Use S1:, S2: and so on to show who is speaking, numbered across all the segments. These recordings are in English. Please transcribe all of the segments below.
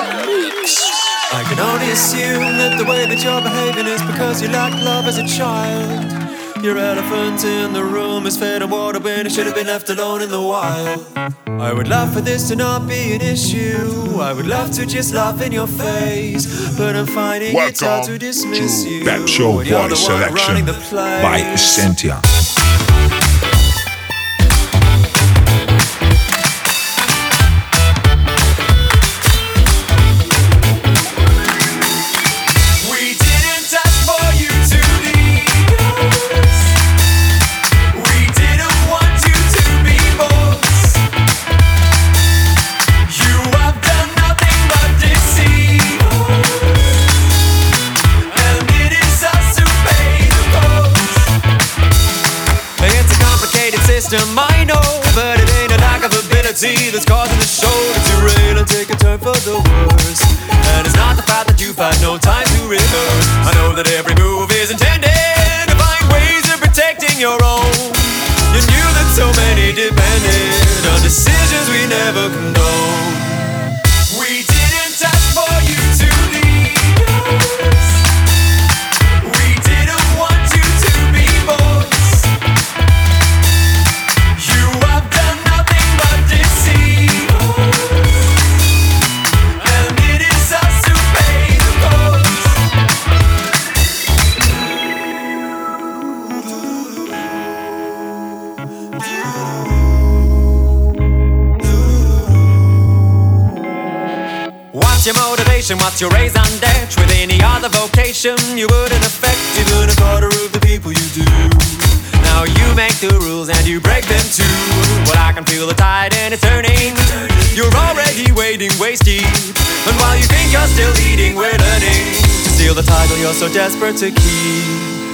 S1: I can only assume that the way that you're behaving is because you lacked love as a child. Your elephant in the room is fed on water when it should have been left alone in the wild. I would love for this to not be an issue. I would love to just laugh in your face, but I'm finding it's hard to dismiss
S2: to
S1: you.
S2: Pep Show
S1: when you're the one
S2: Selection by. Essentia.
S1: Never condone. Your raison d'etre? With any other vocation, you wouldn't affect even a quarter of the people you do. Now you make the rules and you break them too. Well, I can feel the tide and it's turning. You're already wading waist deep. And while you think you're still leading, we're learning to steal the title you're so desperate to keep.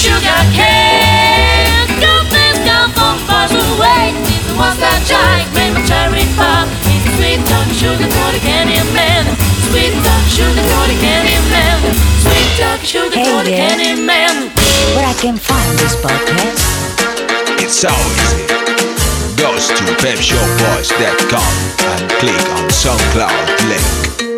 S3: Sugar cane. Good things come from far away. He's the one stop, jive, make my cherry pop. He's a sweet talking sugar coated candy man. Sweet talking sugar coated candy man. Sweet talking sugar
S2: Hey
S3: coated
S2: there.
S3: candy man.
S2: Where I can find this podcast?
S4: It's so easy. Goes to pepshowboys.com and click on SoundCloud link.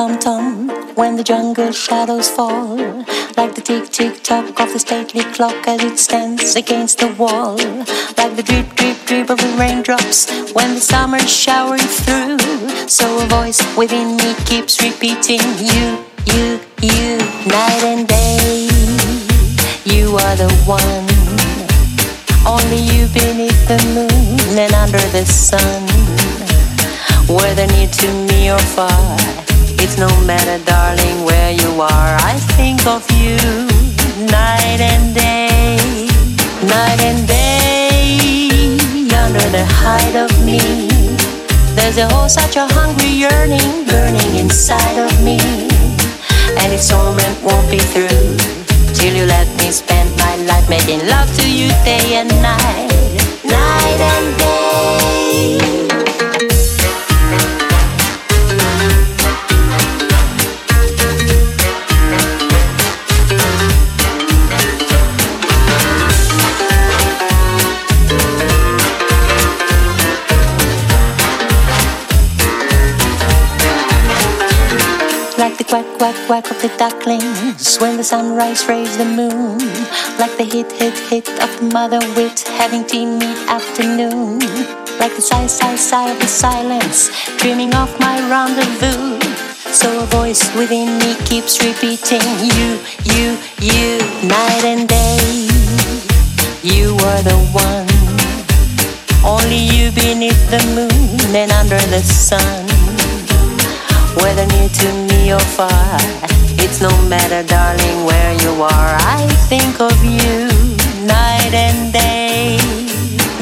S2: Tom tom when the jungle shadows fall. Like the tick, tick, tock of the stately clock as it stands against the wall. Like the drip, drip, drip of the raindrops when the summer's showering through. So a voice within me keeps repeating you, you, you, night and day. You are the one. Only you beneath the moon and under the sun. Whether near to me or far, it's no matter, darling, where you are. I think of you night and day, night and day, under the height of me. There's a whole such a hungry yearning burning inside of me, and its torment won't be through till you let me spend my life making love to you day and night, night and quack, quack, of the ducklings when the sunrise rays the moon. Like the hit, hit, hit of the mother wit having tea mid afternoon. Like the sigh, sigh, sigh of the silence dreaming of my rendezvous. So a voice within me keeps repeating you, you, you, night and day. You are the one. Only you beneath the moon and under the sun. Whether near to me or far, it's no matter, darling, where you are. I think of you night and day,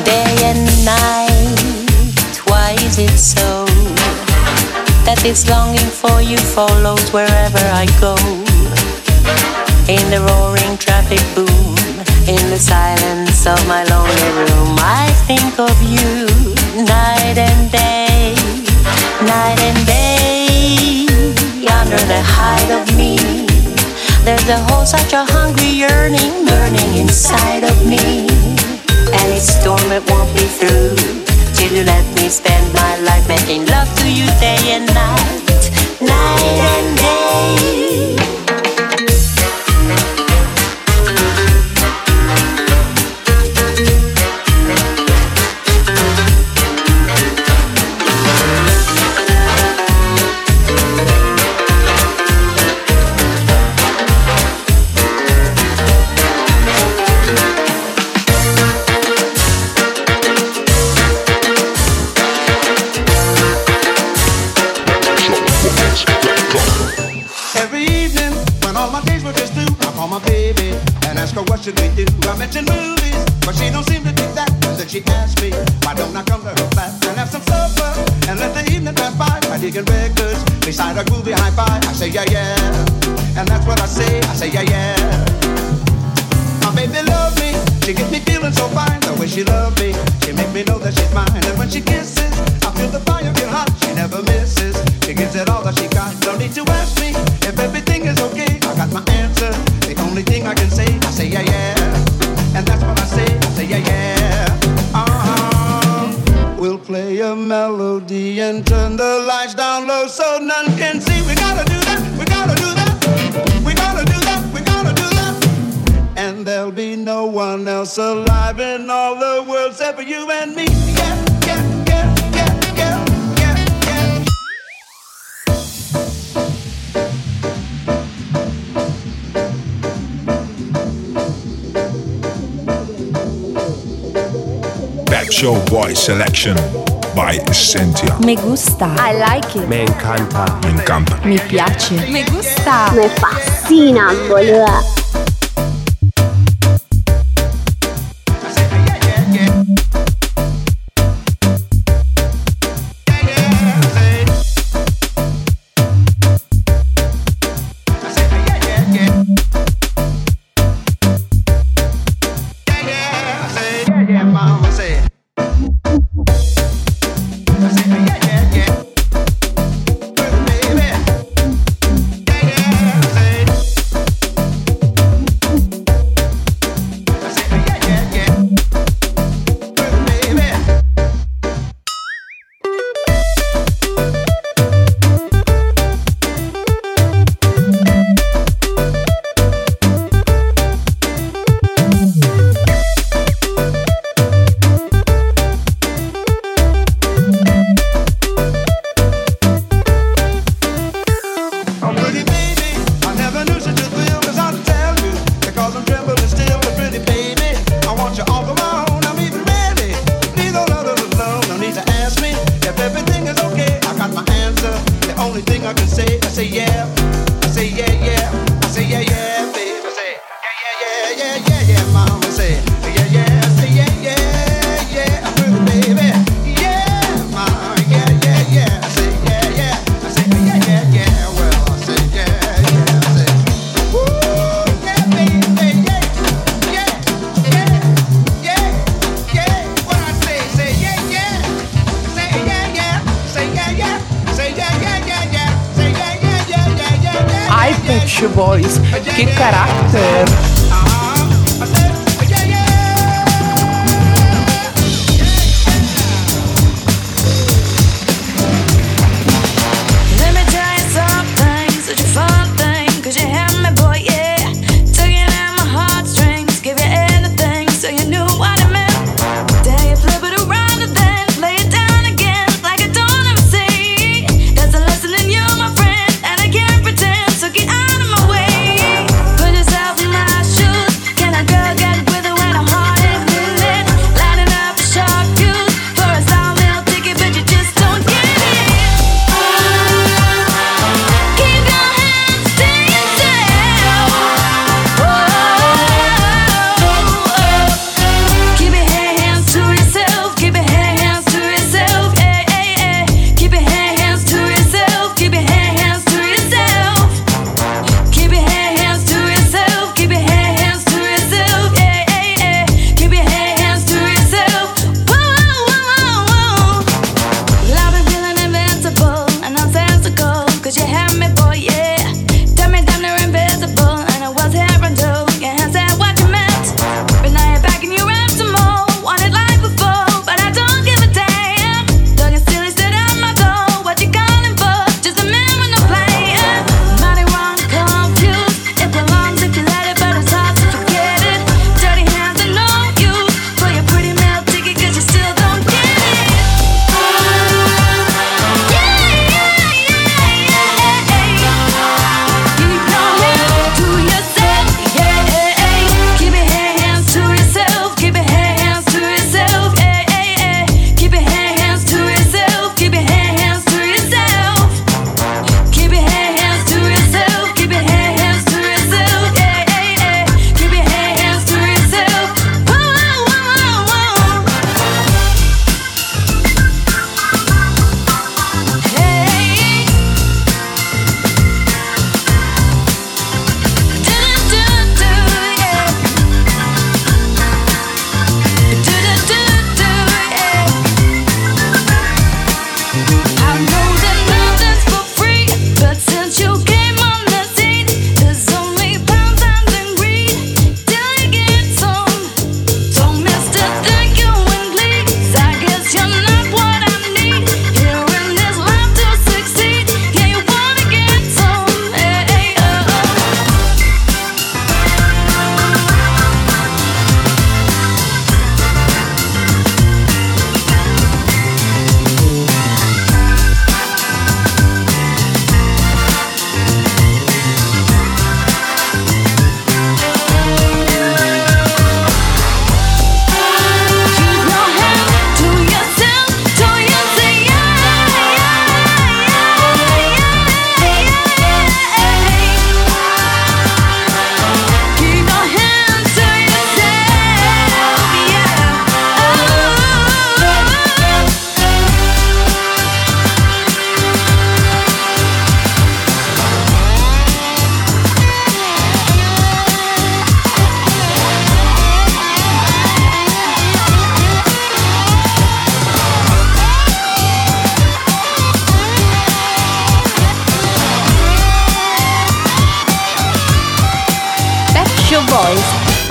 S2: day and night. Why is it so that this longing for you follows wherever I go? In the roaring traffic boom, in the silence of my lonely room, I think of you night and day, height of me. There's a whole such a hungry yearning burning inside of me, and its storm it won't be through till you let me spend my life making love to you day and night, night and day.
S5: say yeah yeah, and that's what I say. I say yeah yeah. My baby love me, she gets me feeling so fine. The way she love me, she make me know that she's mine. And when she kisses.
S4: Show Boy Selection by Essentia.
S6: Me gusta. I like it.
S7: Me encanta.
S4: Me encanta.
S6: Mi piace. Me gusta.
S8: Me fascina,
S9: boludo. Backstreet Boys. Que caráter!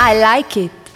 S3: I like
S6: it.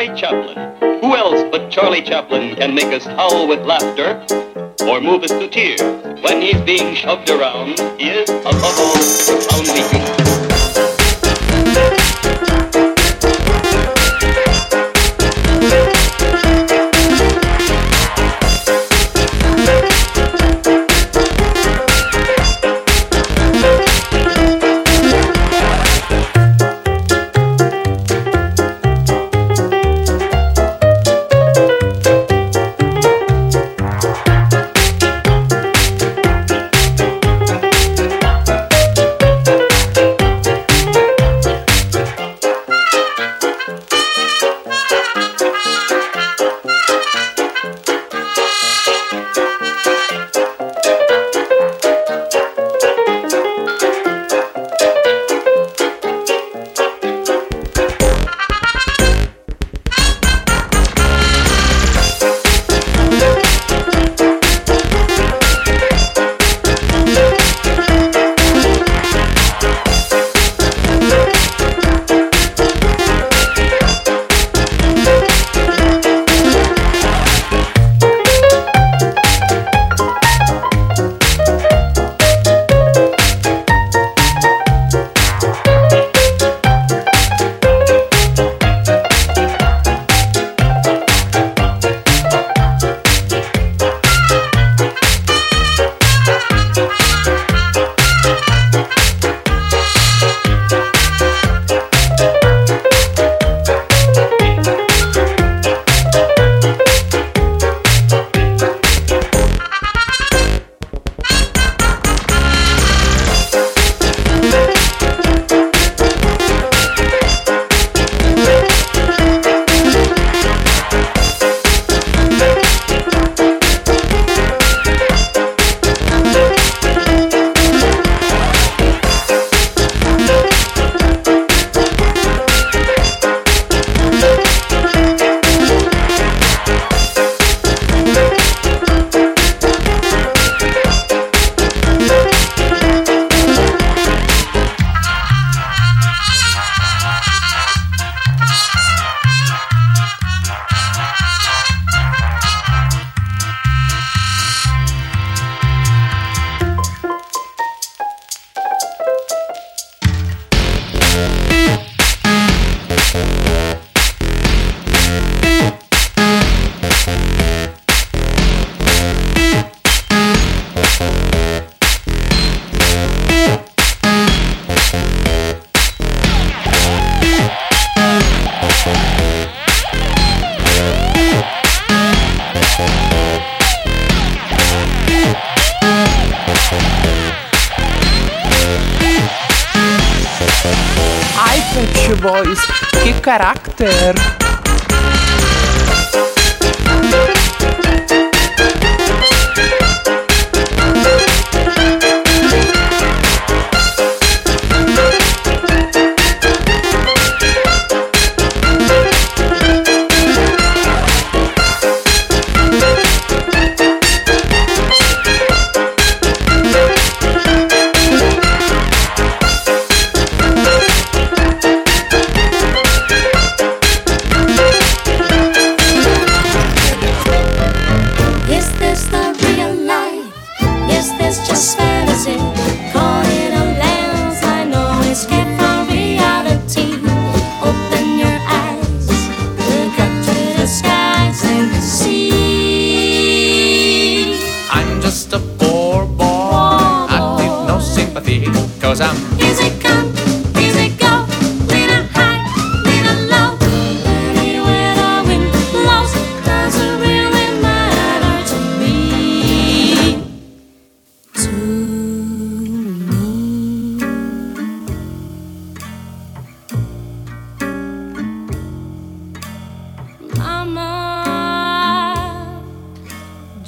S10: Charlie Chaplin. Who else but Charlie Chaplin can make us howl with laughter or move us to tears when he's being shoved around? He is, above all, profoundly human.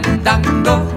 S10: Fandango?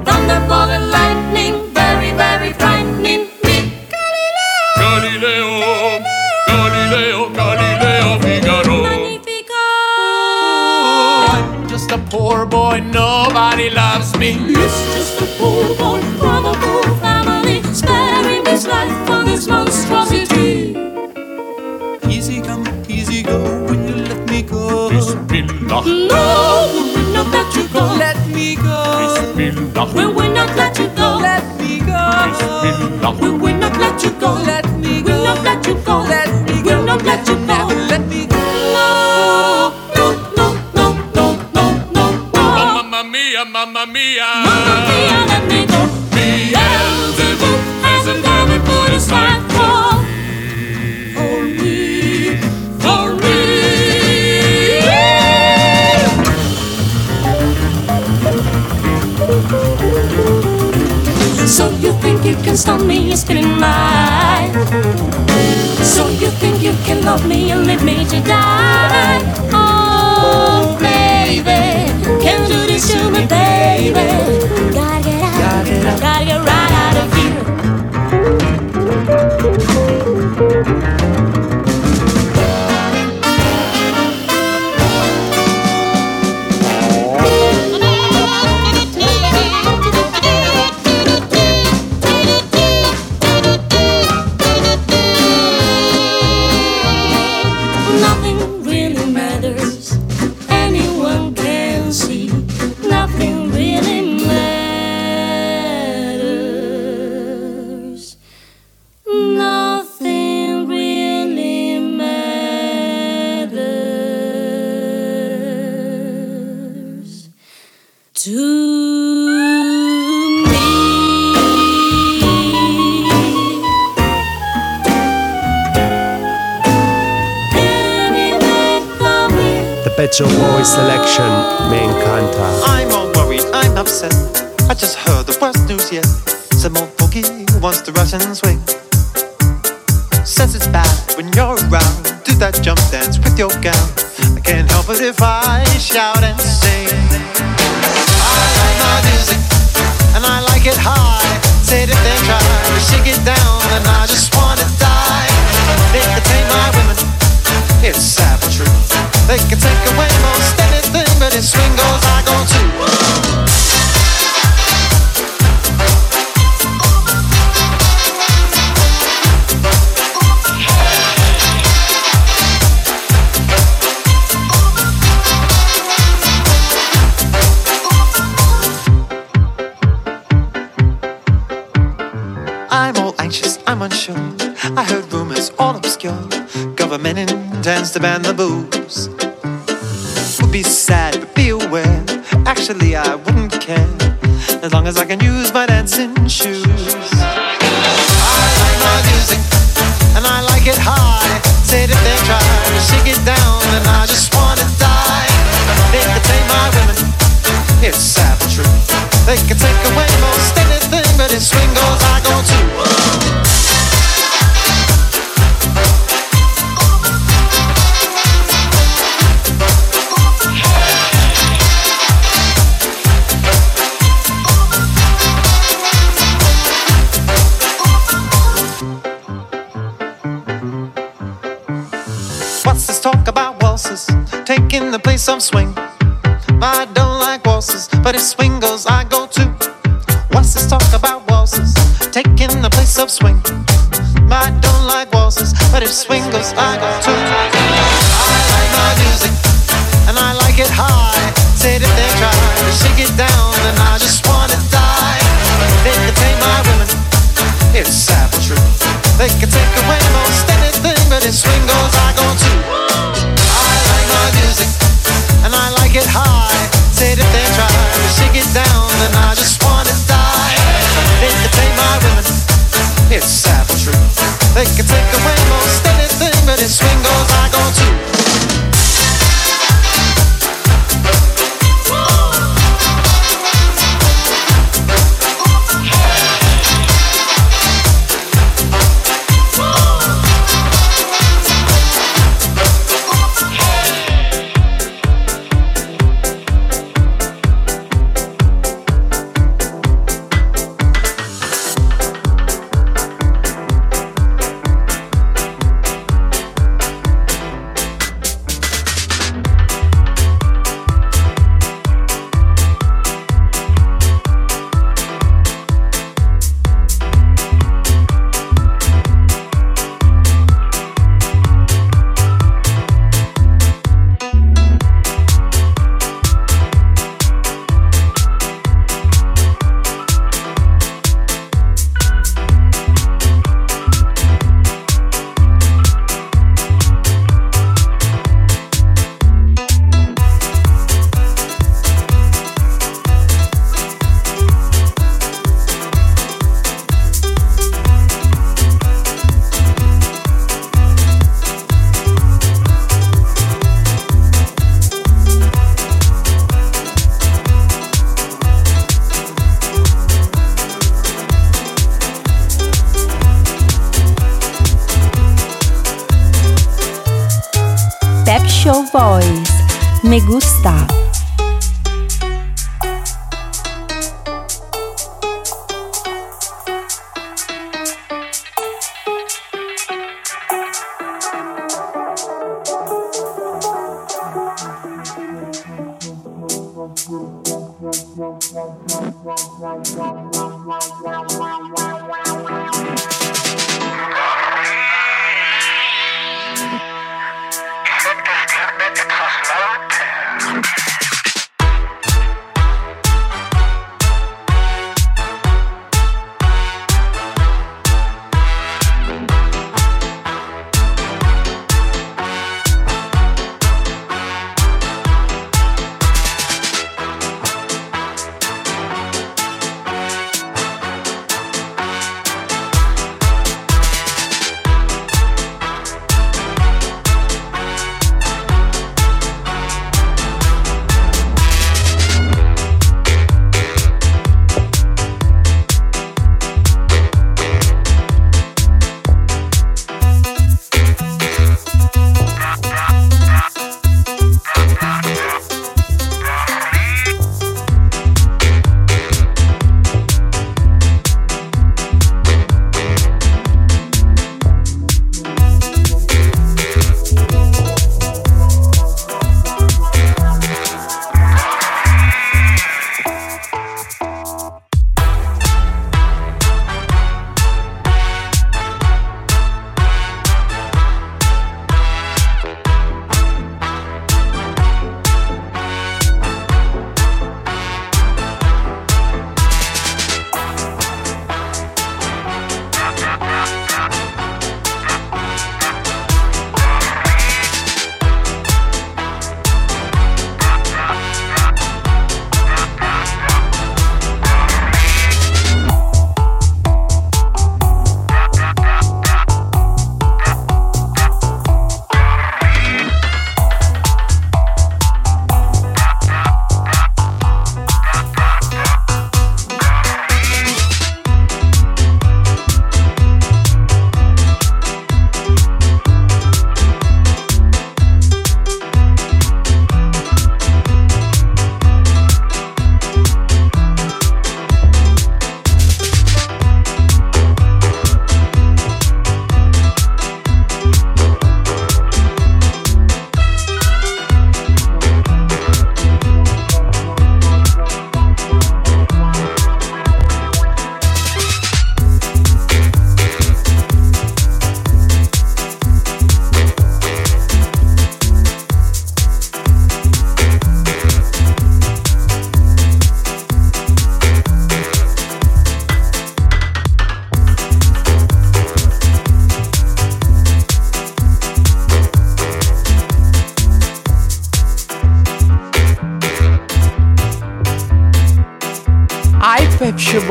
S3: Me
S11: encanta.
S12: I'm all worried, I'm upset. I just heard the worst news yet. Some old boogie wants to rush and swing. Says it's bad when you're around. Do that jump dance with your gal. I can't help it if I shout and sing. I like my music and I like it high. Said if they try to shake it down, and I just I'm all anxious, I'm unsure. I heard rumors all obscure. Government intends to ban the booze. Be sad, but be aware. Actually, I wouldn't care as long as I can use my dancing shoes. I like my music and I like it high. Said if they try to shake it down, then I just wanna die. They can take my women, it's sad but true. They can take away most anything, but if swing goes, I go too. Taking the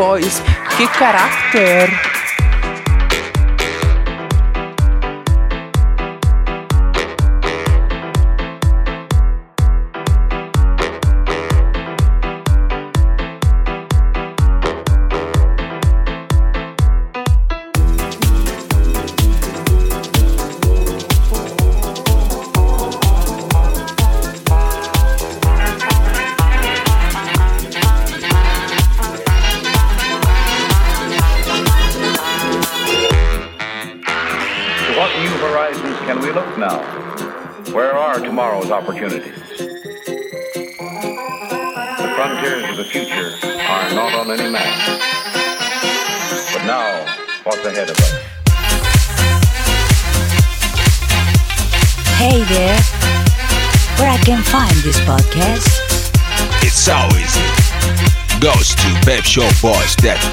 S6: Boys,
S13: que carácter!
S14: To
S4: pepshowboys.com and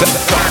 S6: boys.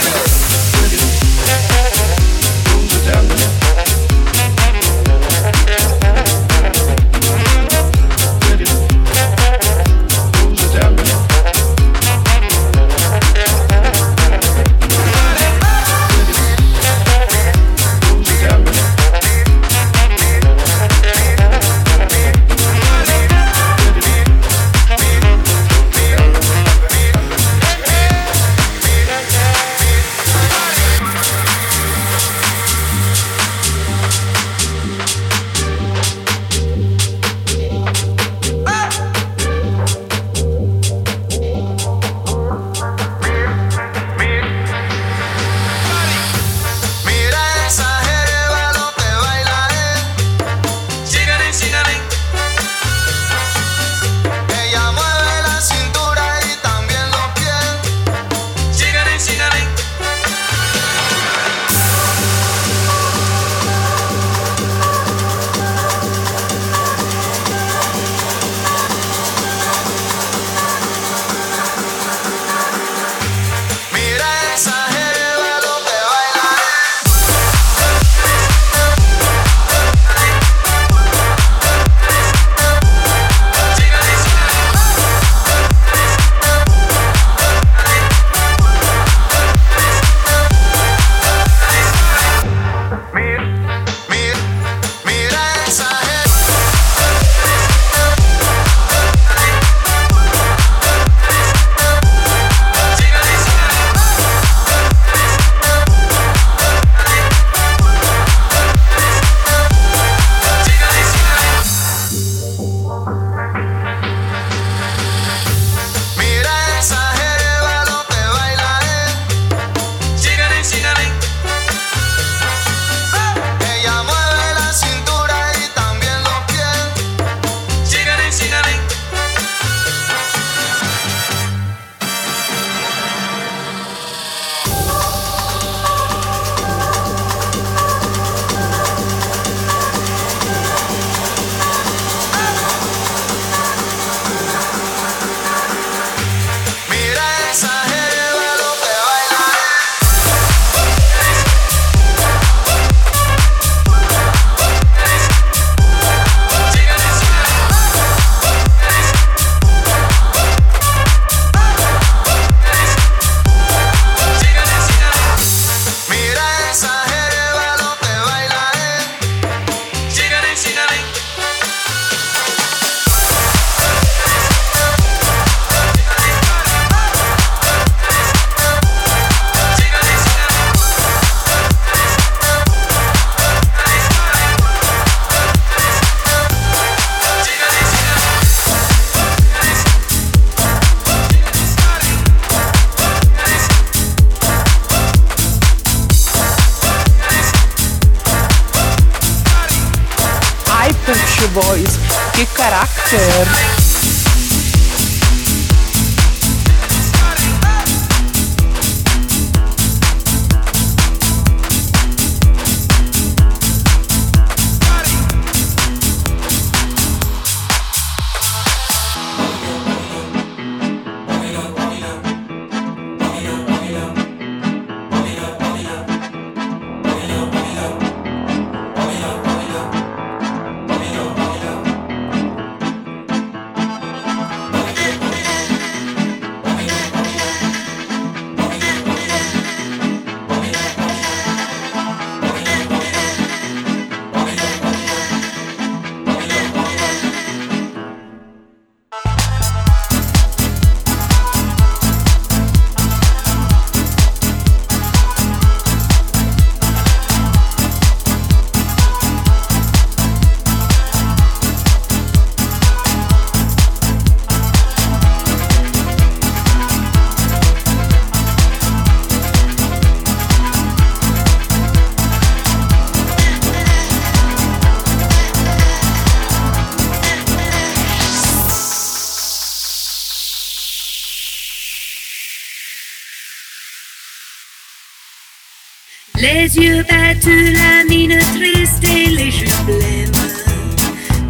S10: Les yeux battus, la mine triste et les joues blêmes.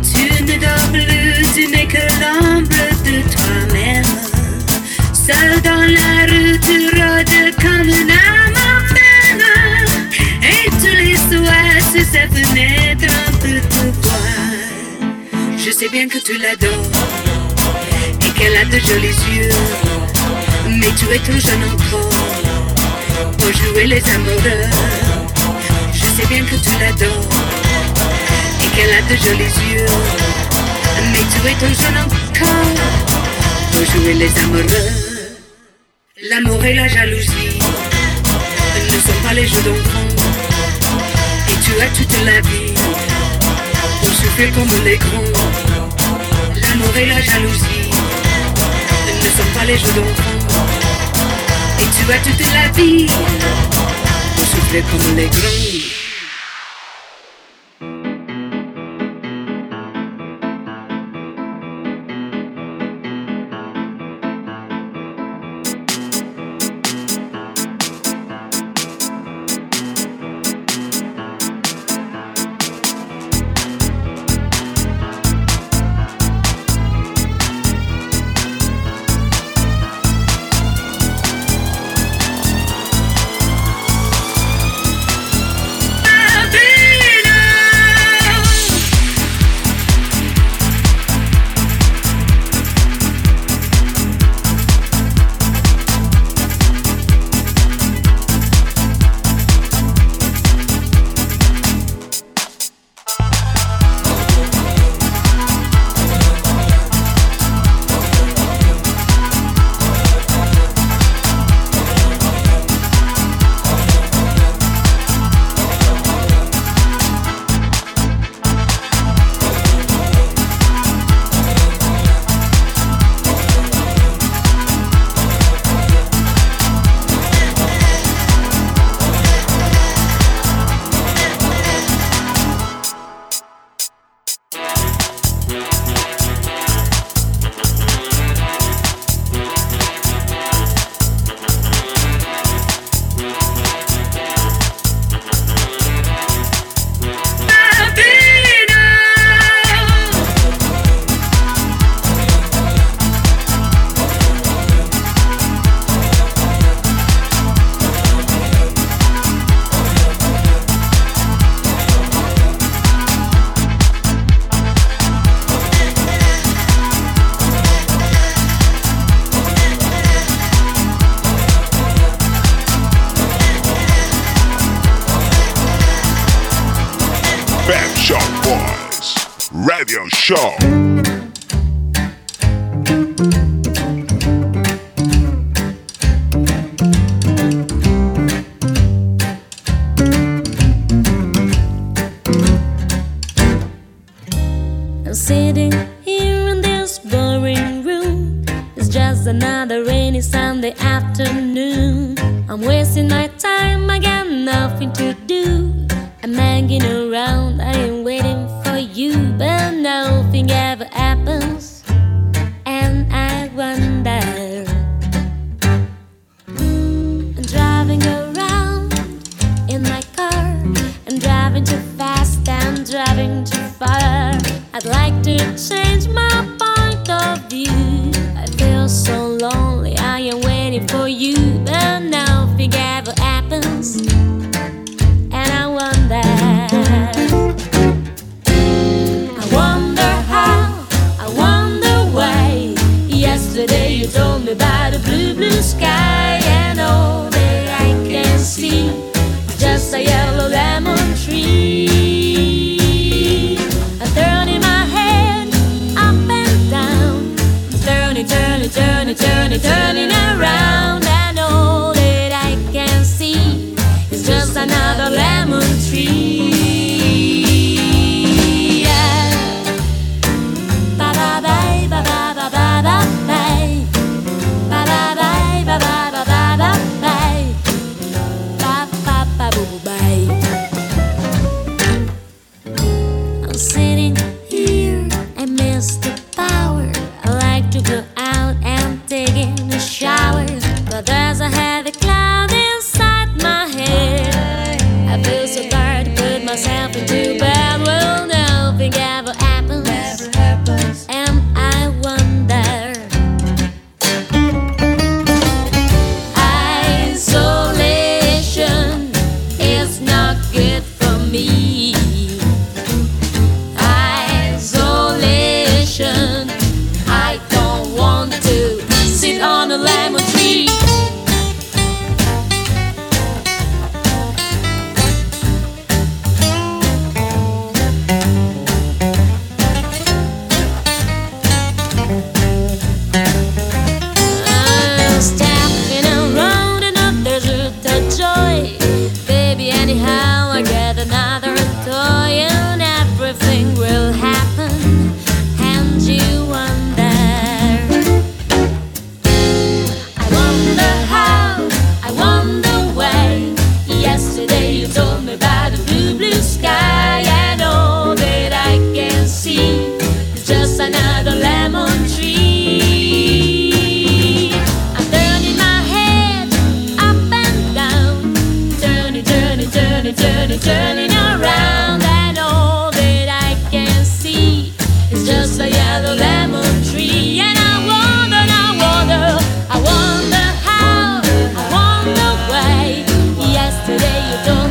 S10: Tu ne dors plus, tu n'es que l'ombre de toi-même. Seul dans la rue, tu rôdes comme une âme en. Et tous les soirs, sur sa fenêtre, on peut te voir. Je sais bien que tu l'adores et qu'elle a de jolis yeux. Mais tu es trop jeune encore pour jouer les amoureux. Je sais bien que tu l'adores et qu'elle a de jolis yeux. Mais tu es trop jeune encore pour jouer les amoureux. L'amour et la jalousie ne sont pas les jeux d'enfant. Et tu as toute la vie pour souffrir comme les grands. L'amour et la jalousie ne sont pas les jeux d'enfant vois toute la vie? Vous soufflez comme les grands.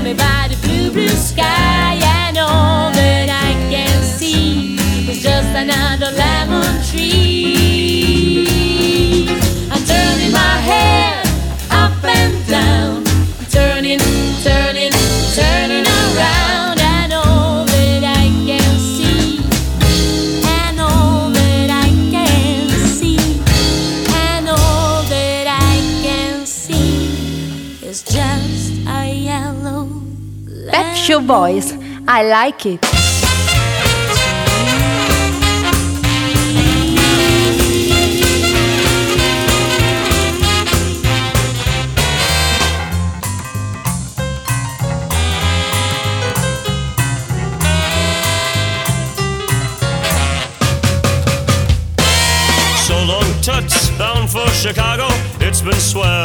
S15: Me about
S6: Pet voice. I like it.
S16: So long, Toots, bound for Chicago. It's been swell.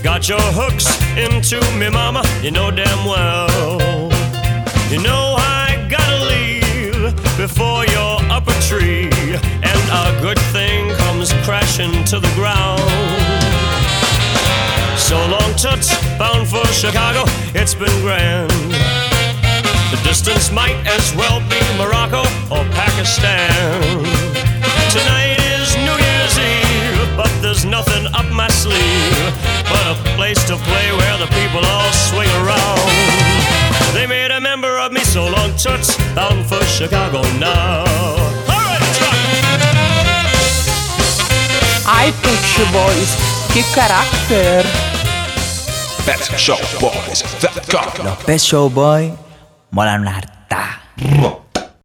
S16: You got your hooks into me, mama. You know damn well. You know I gotta leave before you're up a tree, and a good thing comes crashing to the ground. So long, Toots, bound for Chicago. It's been grand. The distance might as well be Morocco or Pakistan. Tonight is New Year's Eve, but there's nothing up my sleeve but a place to play where the people all swing around. They made a member of me so long, toots, bound for Chicago now. All right, let's rock.
S13: Ai, Pep's Show Boys, che carattere!
S4: Pet
S17: Los Pet Show Boy molan una harta.